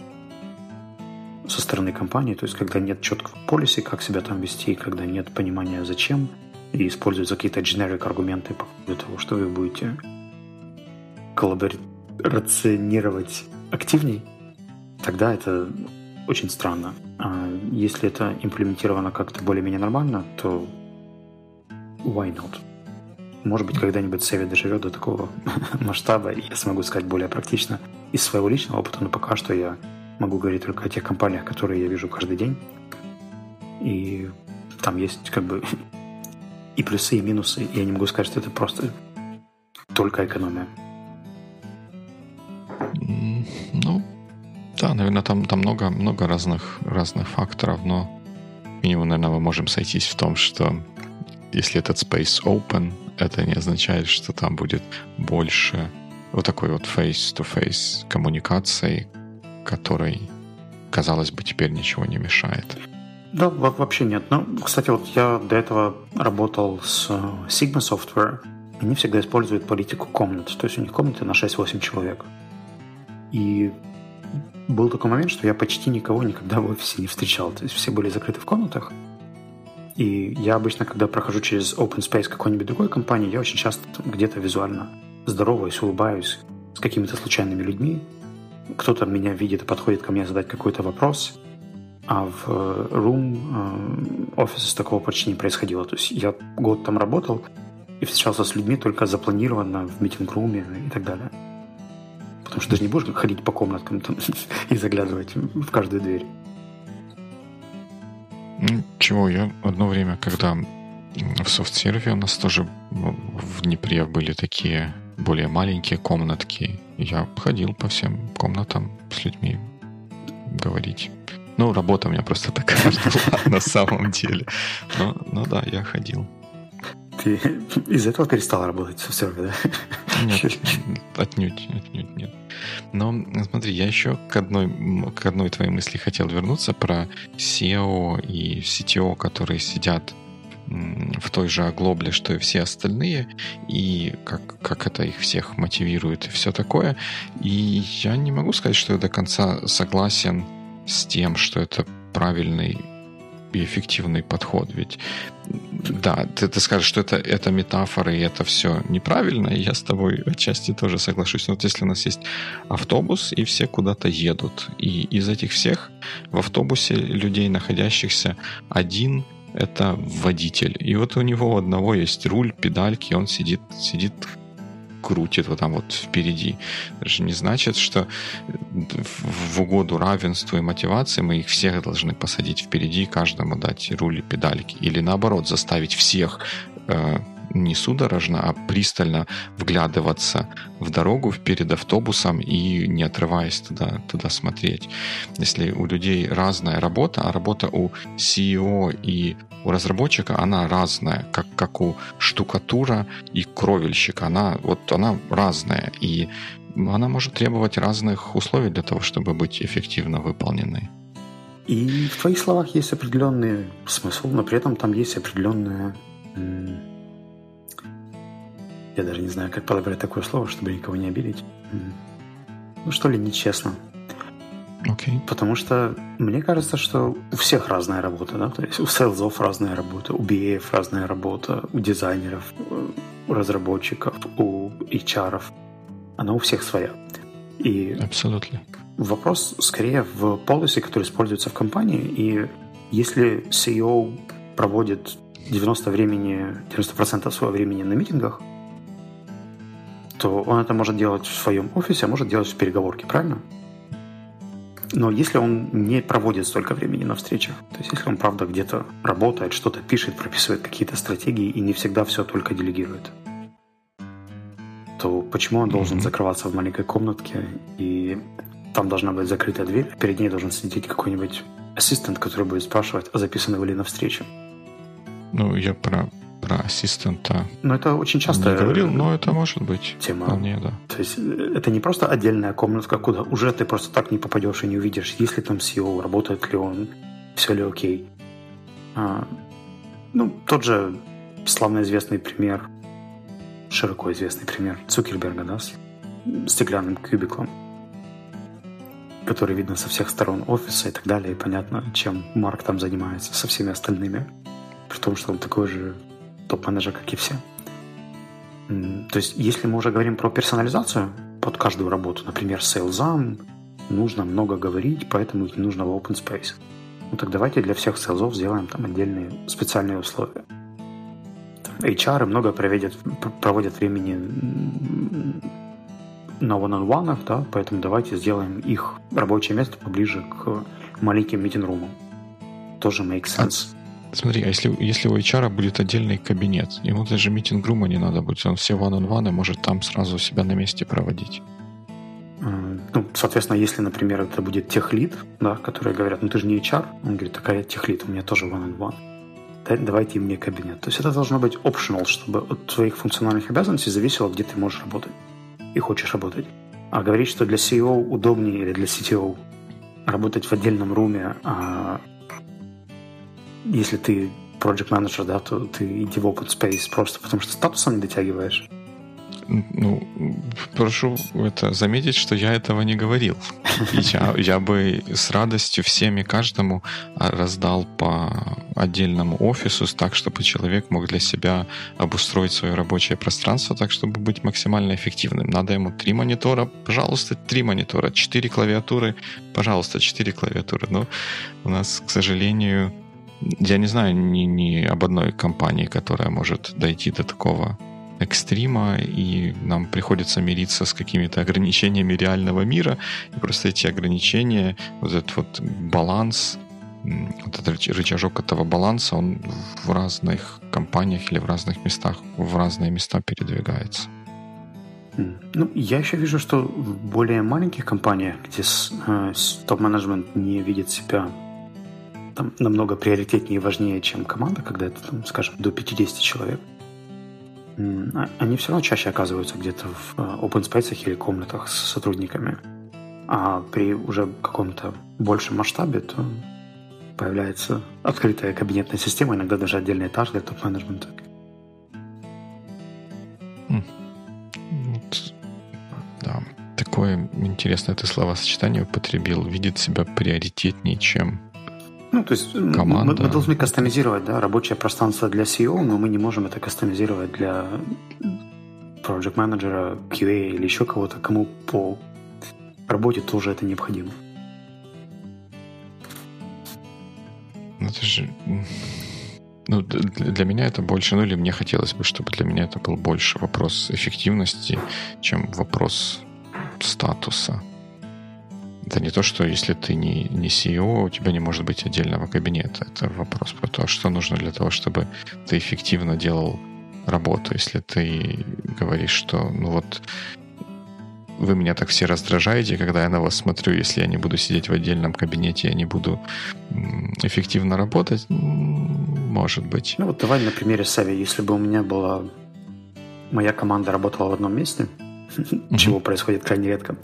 [SPEAKER 2] со стороны компании, то есть когда нет четкого полиси, как себя там вести, когда нет понимания зачем, и используются какие-то generic аргументы по поводу того, что вы будете коллаборационировать активней, тогда это очень странно. А если это имплементировано как-то более-менее нормально, то why not? Может быть, когда-нибудь Север доживет до такого масштаба, и я смогу сказать более практично из своего личного опыта, но пока что я могу говорить только о тех компаниях, которые я вижу каждый день. И там есть как бы и плюсы, и минусы. И я не могу сказать, что это просто только экономия.
[SPEAKER 1] Ну, да, наверное, там, там много, много разных, разных факторов, но минимум, наверное, мы можем сойтись в том, что если этот space open, это не означает, что там будет больше вот такой вот face-to-face коммуникации, которой, казалось бы, теперь ничего не мешает.
[SPEAKER 2] Да, вообще нет. Ну, кстати, вот я до этого работал с э, Sigma Software. Они всегда используют политику комнат. То есть у них комнаты на 6-8 человек. И был такой момент, что я почти никого никогда в офисе не встречал. То есть все были закрыты в комнатах. И я обычно, когда прохожу через open space какой-нибудь другой компании, я очень часто где-то визуально здороваюсь, улыбаюсь с какими-то случайными людьми. Кто-то меня видит и подходит ко мне задать какой-то вопрос. А в э, room э, офисе такого почти не происходило. То есть я год там работал и встречался с людьми только запланированно в митинг-руме и так далее. Потому что ты же не будешь ходить по комнаткам там, и заглядывать в каждую дверь.
[SPEAKER 1] Чего, я одно время, когда в софт-серве у нас тоже в Днепре были такие более маленькие комнатки. Я ходил по всем комнатам с людьми говорить. Ну, работа у меня просто такая была на самом деле. Но, ну да, я ходил.
[SPEAKER 2] Ты из этого перестал работать в сервере, да?
[SPEAKER 1] Нет, отнюдь, отнюдь нет. Но смотри, я еще к одной, к одной твоей мысли хотел вернуться про SEO и CTO, которые сидят в той же оглобле, что и все остальные, и как, как это их всех мотивирует и все такое. И я не могу сказать, что я до конца согласен с тем, что это правильный и эффективный подход. Ведь да, ты, ты скажешь, что это, это метафоры, и это все неправильно, и я с тобой отчасти тоже соглашусь. Но вот если у нас есть автобус, и все куда-то едут, и из этих всех в автобусе людей, находящихся один, это водитель. И вот у него одного есть руль, педальки, он сидит, сидит крутит вот там вот впереди. Это же не значит, что в угоду равенству и мотивации мы их всех должны посадить впереди, каждому дать руль и педальки. Или наоборот, заставить всех э, не судорожно, а пристально вглядываться в дорогу перед автобусом и не отрываясь туда, туда смотреть. Если у людей разная работа, а работа у CEO и у разработчика она разная, как, как у штукатура и кровельщика. Она, вот, она разная, и она может требовать разных условий для того, чтобы быть эффективно выполненной.
[SPEAKER 2] И в твоих словах есть определенный смысл, но при этом там есть определенная... Я даже не знаю, как подобрать такое слово, чтобы никого не обидеть. Ну, что ли, нечестно.
[SPEAKER 1] Okay.
[SPEAKER 2] Потому что мне кажется, что у всех разная работа, да, то есть у селзов разная работа, у BA разная работа, у дизайнеров, у разработчиков, у HR. Она у всех своя. И
[SPEAKER 1] Абсолютно.
[SPEAKER 2] Вопрос скорее в policy, который используется в компании. И если CEO проводит 90 времени, 90% своего времени на митингах, то он это может делать в своем офисе, а может делать в переговорке, правильно? Но если он не проводит столько времени на встречах, то есть если он, правда, где-то работает, что-то пишет, прописывает какие-то стратегии и не всегда все только делегирует, то почему он должен mm-hmm. закрываться в маленькой комнатке и там должна быть закрытая дверь, перед ней должен сидеть какой-нибудь ассистент, который будет спрашивать, а записаны ли на встречу?
[SPEAKER 1] Ну, я про про ассистента.
[SPEAKER 2] Ну, это очень часто...
[SPEAKER 1] Не говорил, но это может быть.
[SPEAKER 2] Тема.
[SPEAKER 1] Вполне, да.
[SPEAKER 2] То есть э, это не просто отдельная комнатка, куда уже ты просто так не попадешь и не увидишь, есть ли там SEO, работает ли он, все ли окей. А, ну, тот же славно известный пример, широко известный пример Цукерберга, да, с стеклянным кубиком, который видно со всех сторон офиса и так далее, и понятно, чем Марк там занимается со всеми остальными. При том, что он такой же топ-менеджер, как и все. То есть, если мы уже говорим про персонализацию под каждую работу, например, сейлзам, нужно много говорить, поэтому не нужно в open space. Ну так давайте для всех сейлзов сделаем там отдельные специальные условия. HR много проводят, проводят времени на one-on-one, да, поэтому давайте сделаем их рабочее место поближе к маленьким митинг-румам. Тоже makes sense.
[SPEAKER 1] Смотри, а если, если у HR будет отдельный кабинет, ему даже митинг-рума не надо будет, он все one-on-one может там сразу себя на месте проводить.
[SPEAKER 2] Ну, соответственно, если, например, это будет техлит, да, которые говорят, ну ты же не HR, он говорит, такая техлит, у меня тоже one-on-one. Давайте мне кабинет. То есть это должно быть optional, чтобы от твоих функциональных обязанностей зависело, где ты можешь работать и хочешь работать. А говорить, что для CEO удобнее или для CTO работать в отдельном руме, а если ты project manager, да, то ты иди в open space просто потому что статусом не дотягиваешь.
[SPEAKER 1] Ну, прошу это заметить, что я этого не говорил. Я, я бы с радостью всем и каждому а, раздал по отдельному офису так, чтобы человек мог для себя обустроить свое рабочее пространство так, чтобы быть максимально эффективным. Надо ему три монитора, пожалуйста, три монитора, четыре клавиатуры, пожалуйста, четыре клавиатуры. Но у нас, к сожалению, я не знаю ни, ни об одной компании, которая может дойти до такого экстрима, и нам приходится мириться с какими-то ограничениями реального мира, и просто эти ограничения, вот этот вот баланс, вот этот рычажок этого баланса, он в разных компаниях или в разных местах, в разные места передвигается.
[SPEAKER 2] Ну, я еще вижу, что в более маленьких компаниях, где э, топ-менеджмент не видит себя там намного приоритетнее и важнее, чем команда, когда это, там, скажем, до 50 человек, а, они все равно чаще оказываются где-то в э, open space или комнатах с сотрудниками. А при уже каком-то большем масштабе, то появляется открытая кабинетная система, иногда даже отдельный этаж для топ-менеджмента.
[SPEAKER 1] Вот, да, такое интересное ты словосочетание употребил. Видит себя приоритетнее, чем
[SPEAKER 2] ну, то есть Команда. Мы, мы должны кастомизировать да, рабочее пространство для SEO, но мы не можем это кастомизировать для project менеджера QA или еще кого-то, кому по работе тоже это необходимо.
[SPEAKER 1] Ну, это же... Ну, для меня это больше, ну или мне хотелось бы, чтобы для меня это был больше вопрос эффективности, чем вопрос статуса. Это не то, что если ты не, не CEO, у тебя не может быть отдельного кабинета. Это вопрос про то, что нужно для того, чтобы ты эффективно делал работу. Если ты говоришь, что ну вот вы меня так все раздражаете, когда я на вас смотрю, если я не буду сидеть в отдельном кабинете, я не буду эффективно работать, может быть.
[SPEAKER 2] Ну вот давай на примере Сави. Если бы у меня была моя команда работала в одном месте, чего происходит крайне редко,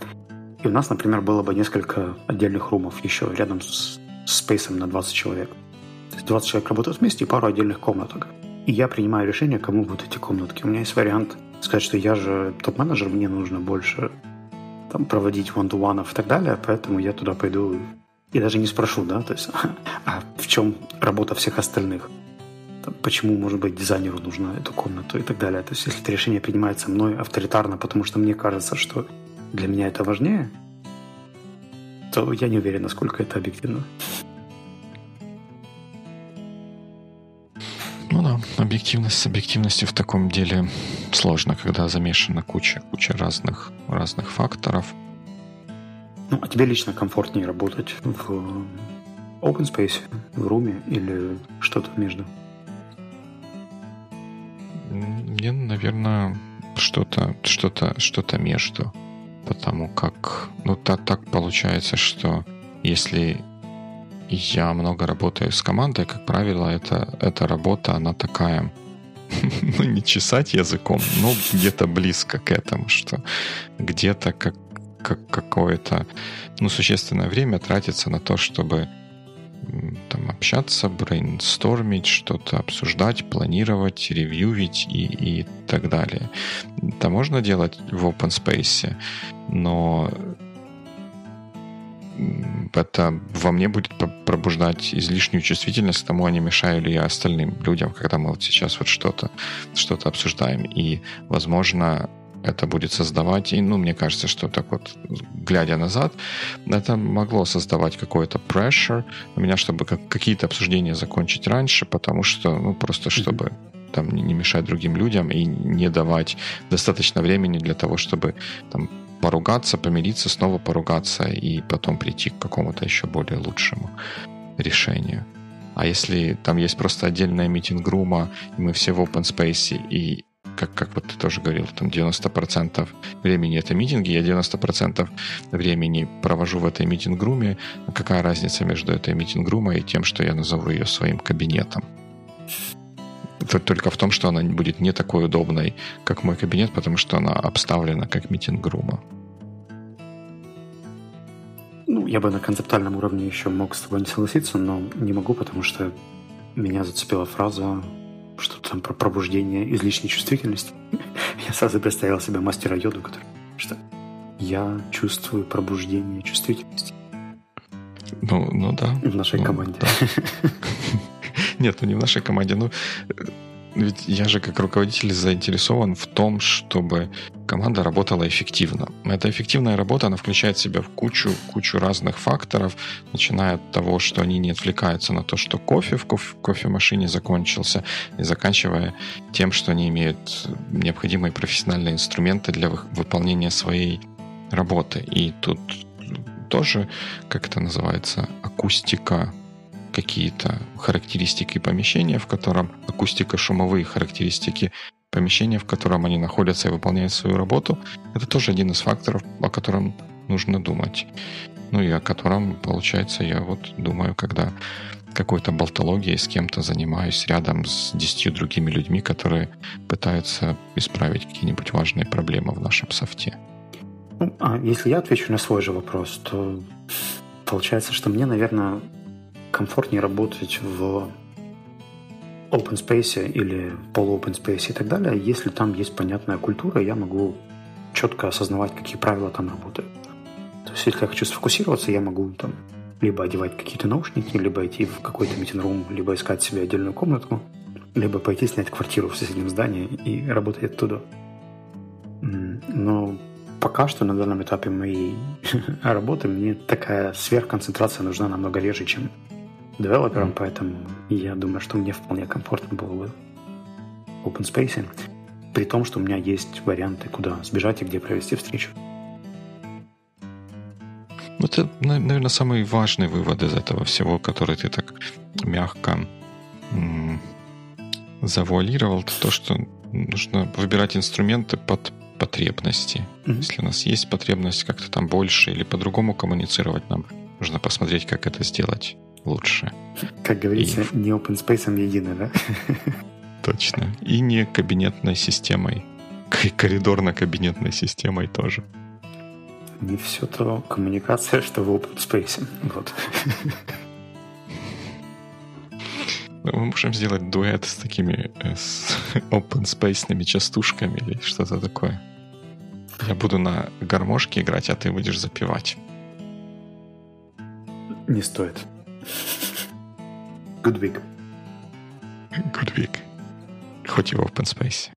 [SPEAKER 2] и у нас, например, было бы несколько отдельных румов еще рядом с спейсом на 20 человек. То есть 20 человек работают вместе и пару отдельных комнаток. И я принимаю решение, кому будут эти комнатки. У меня есть вариант сказать, что я же топ-менеджер, мне нужно больше там, проводить one-to-one и так далее, поэтому я туда пойду и даже не спрошу, да, то есть, а в чем работа всех остальных? Там, почему, может быть, дизайнеру нужна эту комнату и так далее. То есть, если это решение принимается мной авторитарно, потому что мне кажется, что для меня это важнее, то я не уверен, насколько это объективно.
[SPEAKER 1] Ну да. объективность с объективностью в таком деле сложно, когда замешана куча, куча разных, разных факторов.
[SPEAKER 2] Ну, а тебе лично комфортнее работать в open space, в руме или что-то между?
[SPEAKER 1] Мне, наверное, что-то что-то что-то между. Потому как, ну, так, так получается, что если я много работаю с командой, как правило, это, эта работа, она такая, ну, не чесать языком, но где-то близко к этому, что где-то как, как какое-то, ну, существенное время тратится на то, чтобы общаться, брейнстормить, что-то обсуждать, планировать, ревьювить и, и так далее. Это можно делать в open space, но это во мне будет пробуждать излишнюю чувствительность к тому, а не мешаю ли я остальным людям, когда мы вот сейчас вот что-то что обсуждаем. И, возможно, это будет создавать, и, ну, мне кажется, что так вот, глядя назад, это могло создавать какой-то pressure на меня, чтобы как, какие-то обсуждения закончить раньше, потому что, ну, просто чтобы там не мешать другим людям и не давать достаточно времени для того, чтобы там поругаться, помириться, снова поругаться и потом прийти к какому-то еще более лучшему решению. А если там есть просто отдельная митинг-рума, и мы все в open space, и как, как вот ты тоже говорил, там 90% времени это митинги, я 90% времени провожу в этой митинг-руме. Какая разница между этой митинг-румой и тем, что я назову ее своим кабинетом? только в том, что она будет не такой удобной, как мой кабинет, потому что она обставлена как митинг-рума.
[SPEAKER 2] Ну, я бы на концептуальном уровне еще мог с тобой не согласиться, но не могу, потому что меня зацепила фраза там про пробуждение излишней чувствительности. я сразу представил себе мастера йоду, который что я чувствую пробуждение чувствительности.
[SPEAKER 1] Ну, ну да.
[SPEAKER 2] В нашей
[SPEAKER 1] ну,
[SPEAKER 2] команде.
[SPEAKER 1] Да. Нет, ну не в нашей команде. Ну, ведь я же как руководитель заинтересован в том, чтобы команда работала эффективно. Эта эффективная работа, она включает в себя в кучу, кучу разных факторов, начиная от того, что они не отвлекаются на то, что кофе в кофе, кофемашине закончился, и заканчивая тем, что они имеют необходимые профессиональные инструменты для выполнения своей работы. И тут тоже, как это называется, акустика какие-то характеристики помещения, в котором акустико-шумовые характеристики помещения, в котором они находятся и выполняют свою работу, это тоже один из факторов, о котором нужно думать. Ну и о котором, получается, я вот думаю, когда какой-то болтологией с кем-то занимаюсь рядом с десятью другими людьми, которые пытаются исправить какие-нибудь важные проблемы в нашем софте.
[SPEAKER 2] Ну, а если я отвечу на свой же вопрос, то получается, что мне, наверное, комфортнее работать в open space или полу-open space и так далее, если там есть понятная культура, я могу четко осознавать, какие правила там работают. То есть, если я хочу сфокусироваться, я могу там либо одевать какие-то наушники, либо идти в какой-то митинг-рум, либо искать себе отдельную комнатку, либо пойти снять квартиру в соседнем здании и работать оттуда. Но пока что на данном этапе моей работы мне такая сверхконцентрация нужна намного реже, чем девелопером, поэтому я думаю, что мне вполне комфортно было бы в open space, при том, что у меня есть варианты, куда сбежать и где провести встречу.
[SPEAKER 1] Ну, это, наверное, самый важный вывод из этого всего, который ты так мягко м- завуалировал, то, что нужно выбирать инструменты под потребности. Mm-hmm. Если у нас есть потребность как-то там больше или по-другому коммуницировать, нам нужно посмотреть, как это сделать лучше.
[SPEAKER 2] Как говорится, и... не open space едино, да?
[SPEAKER 1] Точно. И не кабинетной системой. Коридорно-кабинетной системой тоже.
[SPEAKER 2] Не все то коммуникация, что в open space. Вот.
[SPEAKER 1] Мы можем сделать дуэт с такими э, с open space частушками или что-то такое. Я буду на гармошке играть, а ты будешь запивать.
[SPEAKER 2] Не стоит. Good week.
[SPEAKER 1] Good week. Хоть и в open space.